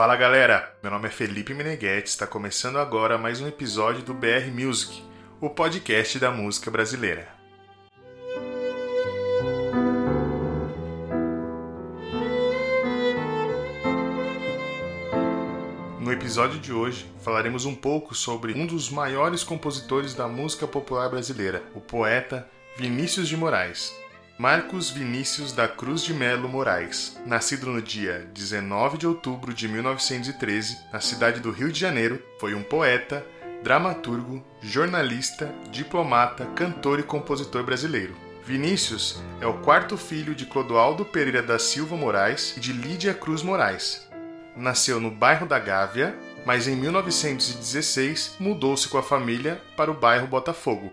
Fala galera, meu nome é Felipe Meneghetti, está começando agora mais um episódio do BR Music, o podcast da música brasileira. No episódio de hoje falaremos um pouco sobre um dos maiores compositores da música popular brasileira, o poeta Vinícius de Moraes. Marcos Vinícius da Cruz de Melo Moraes, nascido no dia 19 de outubro de 1913, na cidade do Rio de Janeiro, foi um poeta, dramaturgo, jornalista, diplomata, cantor e compositor brasileiro. Vinícius é o quarto filho de Clodoaldo Pereira da Silva Moraes e de Lídia Cruz Moraes. Nasceu no bairro da Gávea, mas em 1916 mudou-se com a família para o bairro Botafogo,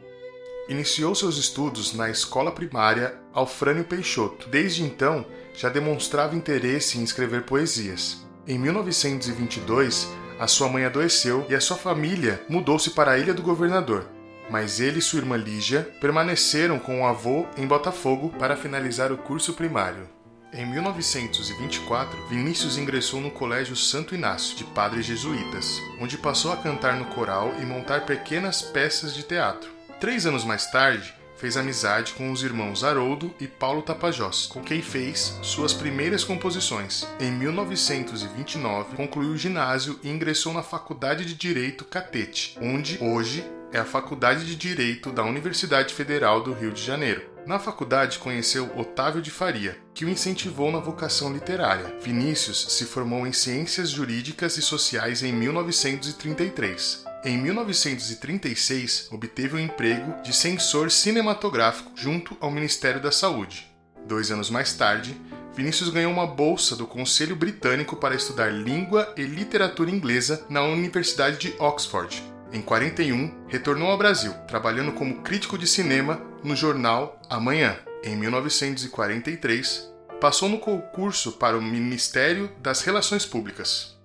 Iniciou seus estudos na escola primária Alfrânio Peixoto. Desde então, já demonstrava interesse em escrever poesias. Em 1922, a sua mãe adoeceu e a sua família mudou-se para a Ilha do Governador. Mas ele e sua irmã Lígia permaneceram com o avô em Botafogo para finalizar o curso primário. Em 1924, Vinícius ingressou no Colégio Santo Inácio, de padres jesuítas, onde passou a cantar no coral e montar pequenas peças de teatro. Três anos mais tarde, fez amizade com os irmãos Haroldo e Paulo Tapajós, com quem fez suas primeiras composições. Em 1929, concluiu o ginásio e ingressou na Faculdade de Direito Catete, onde hoje é a Faculdade de Direito da Universidade Federal do Rio de Janeiro. Na faculdade conheceu Otávio de Faria, que o incentivou na vocação literária. Vinícius se formou em Ciências Jurídicas e Sociais em 1933. Em 1936, obteve o um emprego de censor cinematográfico junto ao Ministério da Saúde. Dois anos mais tarde, Vinícius ganhou uma bolsa do Conselho Britânico para estudar língua e literatura inglesa na Universidade de Oxford. Em 41, retornou ao Brasil, trabalhando como crítico de cinema no jornal Amanhã. Em 1943, passou no concurso para o Ministério das Relações Públicas.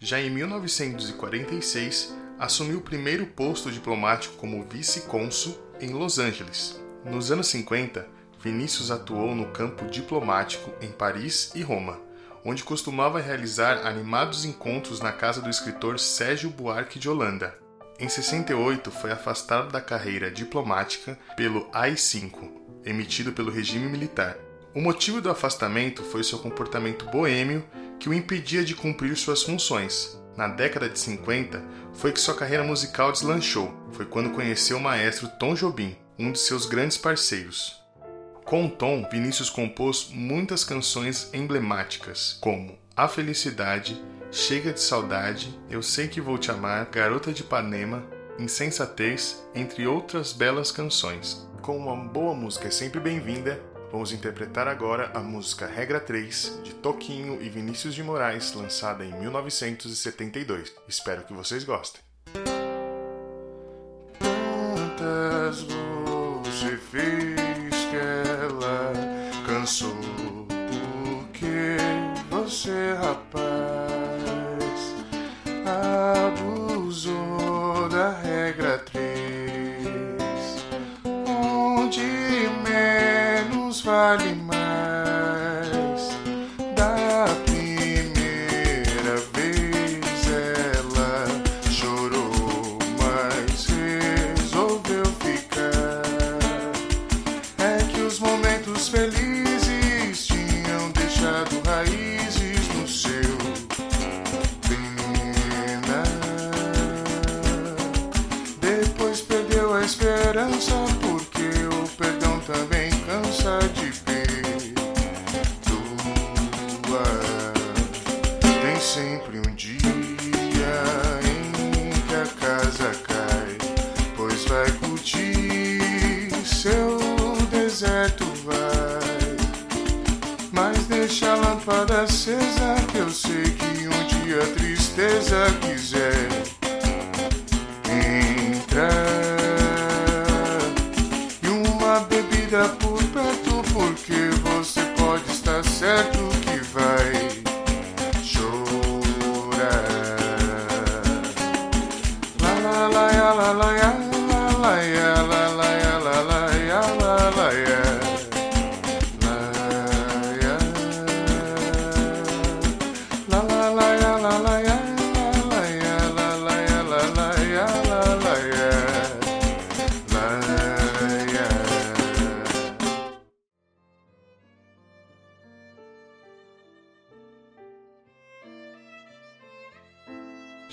Já em 1946, assumiu o primeiro posto diplomático como vice-cônsul em Los Angeles. Nos anos 50, Vinícius atuou no campo diplomático em Paris e Roma, onde costumava realizar animados encontros na casa do escritor Sérgio Buarque de Holanda. Em 68, foi afastado da carreira diplomática pelo AI-5, emitido pelo regime militar. O motivo do afastamento foi seu comportamento boêmio que o impedia de cumprir suas funções, na década de 50, foi que sua carreira musical deslanchou. Foi quando conheceu o maestro Tom Jobim, um de seus grandes parceiros. Com Tom, Vinícius compôs muitas canções emblemáticas, como A Felicidade, Chega de Saudade, Eu Sei Que Vou Te Amar, Garota de Ipanema, Insensatez, entre outras belas canções. Como uma boa música é sempre bem-vinda, Vamos interpretar agora a música Regra 3 de Toquinho e Vinícius de Moraes, lançada em 1972. Espero que vocês gostem. Você fez que ela cansou porque você rapaz esperança porque o perdão também cansa de Tem sempre um dia em que a casa cai, pois vai curtir seu deserto vai. Mas deixa a lâmpada acesa, que eu sei que um dia a tristeza quiser bebida por perto, porque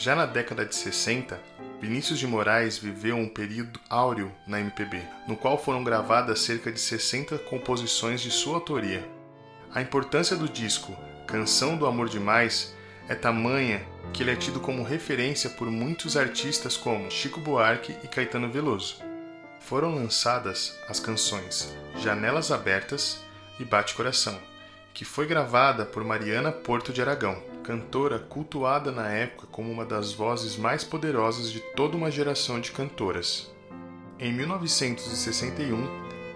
Já na década de 60, Vinícius de Moraes viveu um período áureo na MPB, no qual foram gravadas cerca de 60 composições de sua autoria. A importância do disco Canção do Amor Demais é tamanha que ele é tido como referência por muitos artistas como Chico Buarque e Caetano Veloso. Foram lançadas as canções Janelas Abertas e Bate Coração, que foi gravada por Mariana Porto de Aragão, cantora cultuada na época como uma das vozes mais poderosas de toda uma geração de cantoras. Em 1961,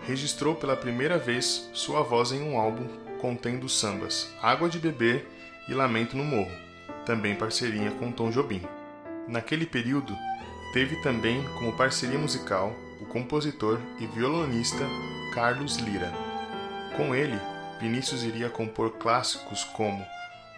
registrou pela primeira vez sua voz em um álbum contendo sambas Água de Beber e Lamento no Morro, também parceria com Tom Jobim. Naquele período, teve também como parceria musical o compositor e violonista Carlos Lira. Com ele, Vinícius iria compor clássicos como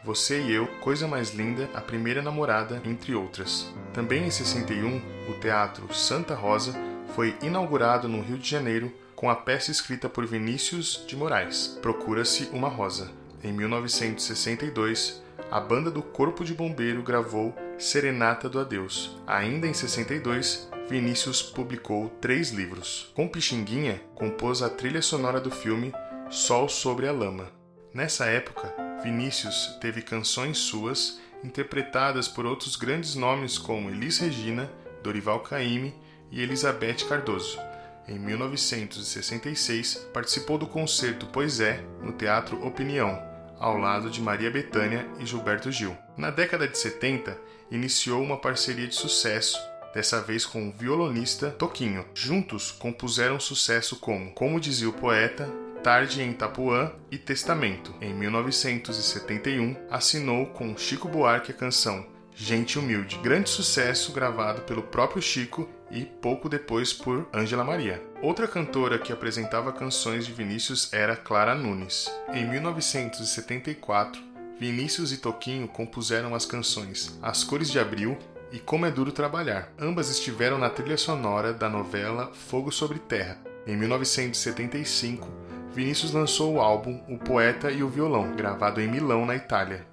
você e Eu, Coisa Mais Linda, A Primeira Namorada, entre outras. Também em 61, o Teatro Santa Rosa foi inaugurado no Rio de Janeiro com a peça escrita por Vinícius de Moraes, Procura-se uma Rosa. Em 1962, a banda do Corpo de Bombeiro gravou Serenata do Adeus. Ainda em 62, Vinícius publicou três livros. Com Pixinguinha, compôs a trilha sonora do filme Sol sobre a Lama. Nessa época, Vinícius teve canções suas interpretadas por outros grandes nomes como Elis Regina, Dorival Caymmi e Elizabeth Cardoso. Em 1966, participou do concerto Pois é, no Teatro Opinião, ao lado de Maria Bethânia e Gilberto Gil. Na década de 70, iniciou uma parceria de sucesso, dessa vez com o violonista Toquinho. Juntos compuseram sucesso como Como dizia o poeta, Tarde em Itapuã e Testamento. Em 1971, assinou com Chico Buarque a canção Gente Humilde, grande sucesso gravado pelo próprio Chico e pouco depois por Ângela Maria. Outra cantora que apresentava canções de Vinícius era Clara Nunes. Em 1974, Vinícius e Toquinho compuseram as canções As Cores de Abril e Como é Duro Trabalhar. Ambas estiveram na trilha sonora da novela Fogo sobre Terra. Em 1975, Vinícius lançou o álbum O Poeta e o Violão, gravado em Milão, na Itália.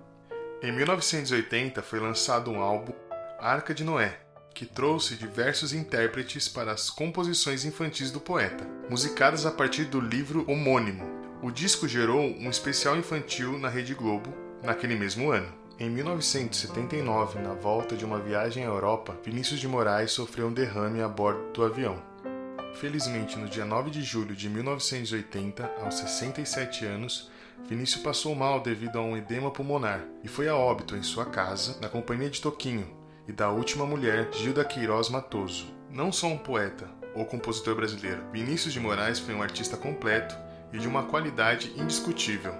Em 1980 foi lançado um álbum Arca de Noé, que trouxe diversos intérpretes para as composições infantis do poeta, musicadas a partir do livro homônimo. O disco gerou um especial infantil na Rede Globo naquele mesmo ano. Em 1979, na volta de uma viagem à Europa, Vinícius de Moraes sofreu um derrame a bordo do avião. Felizmente, no dia 9 de julho de 1980, aos 67 anos, Vinícius passou mal devido a um edema pulmonar e foi a óbito em sua casa, na companhia de Toquinho e da última mulher, Gilda Queiroz Matoso. Não só um poeta ou compositor brasileiro, Vinícius de Moraes foi um artista completo e de uma qualidade indiscutível.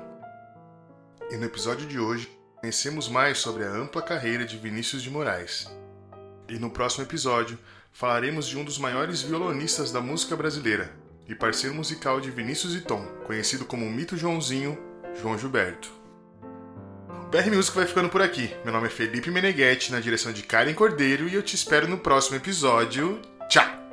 E no episódio de hoje, conhecemos mais sobre a ampla carreira de Vinícius de Moraes. E no próximo episódio, falaremos de um dos maiores violonistas da música brasileira e parceiro musical de Vinícius e Tom, conhecido como Mito Joãozinho, João Gilberto. O BR Music vai ficando por aqui. Meu nome é Felipe Meneghetti, na direção de Karen Cordeiro, e eu te espero no próximo episódio. Tchau!